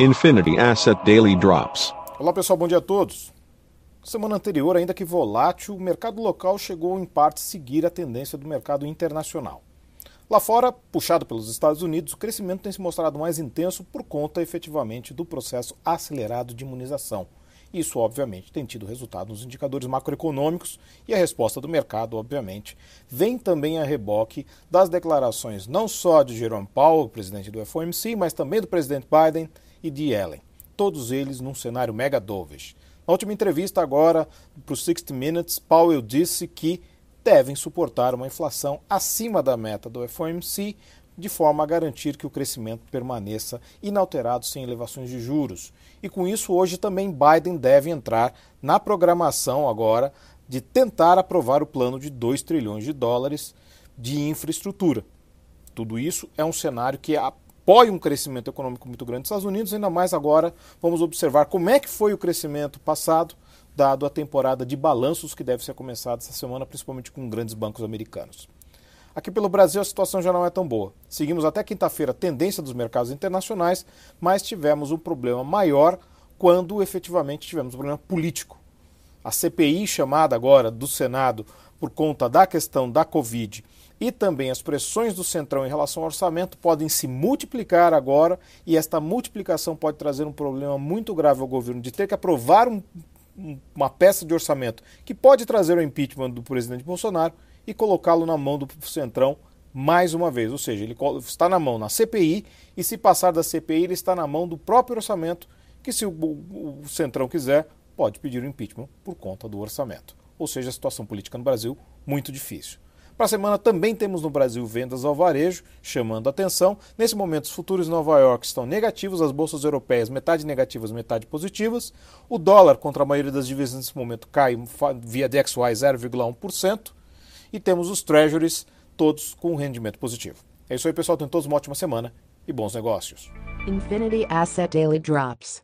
Infinity Asset Daily Drops. Olá pessoal, bom dia a todos. Semana anterior, ainda que volátil, o mercado local chegou em parte a seguir a tendência do mercado internacional. Lá fora, puxado pelos Estados Unidos, o crescimento tem se mostrado mais intenso por conta efetivamente do processo acelerado de imunização isso, obviamente, tem tido resultado nos indicadores macroeconômicos e a resposta do mercado, obviamente, vem também a reboque das declarações não só de Jerome Powell, presidente do FOMC, mas também do presidente Biden e de Yellen. Todos eles num cenário mega dovish. Na última entrevista agora para o 60 Minutes, Powell disse que devem suportar uma inflação acima da meta do FOMC, de forma a garantir que o crescimento permaneça inalterado sem elevações de juros. E com isso, hoje também Biden deve entrar na programação agora de tentar aprovar o plano de 2 trilhões de dólares de infraestrutura. Tudo isso é um cenário que apoia um crescimento econômico muito grande nos Estados Unidos, ainda mais agora vamos observar como é que foi o crescimento passado, dado a temporada de balanços que deve ser começada essa semana, principalmente com grandes bancos americanos. Aqui pelo Brasil a situação já não é tão boa. Seguimos até quinta-feira a tendência dos mercados internacionais, mas tivemos um problema maior quando efetivamente tivemos um problema político. A CPI chamada agora do Senado por conta da questão da Covid e também as pressões do Centrão em relação ao orçamento podem se multiplicar agora e esta multiplicação pode trazer um problema muito grave ao governo de ter que aprovar um, uma peça de orçamento que pode trazer o impeachment do presidente Bolsonaro e colocá-lo na mão do Centrão mais uma vez. Ou seja, ele está na mão na CPI e, se passar da CPI, ele está na mão do próprio orçamento, que, se o, o Centrão quiser, pode pedir o impeachment por conta do orçamento. Ou seja, a situação política no Brasil muito difícil. Para a semana também temos no Brasil vendas ao varejo, chamando a atenção. Nesse momento, os futuros em Nova York estão negativos, as bolsas europeias metade negativas, metade positivas. O dólar contra a maioria das divisas nesse momento cai via DXY 0,1% e temos os treasuries todos com um rendimento positivo. É isso aí, pessoal. Tenham todos uma ótima semana e bons negócios. Infinity Asset Daily Drops.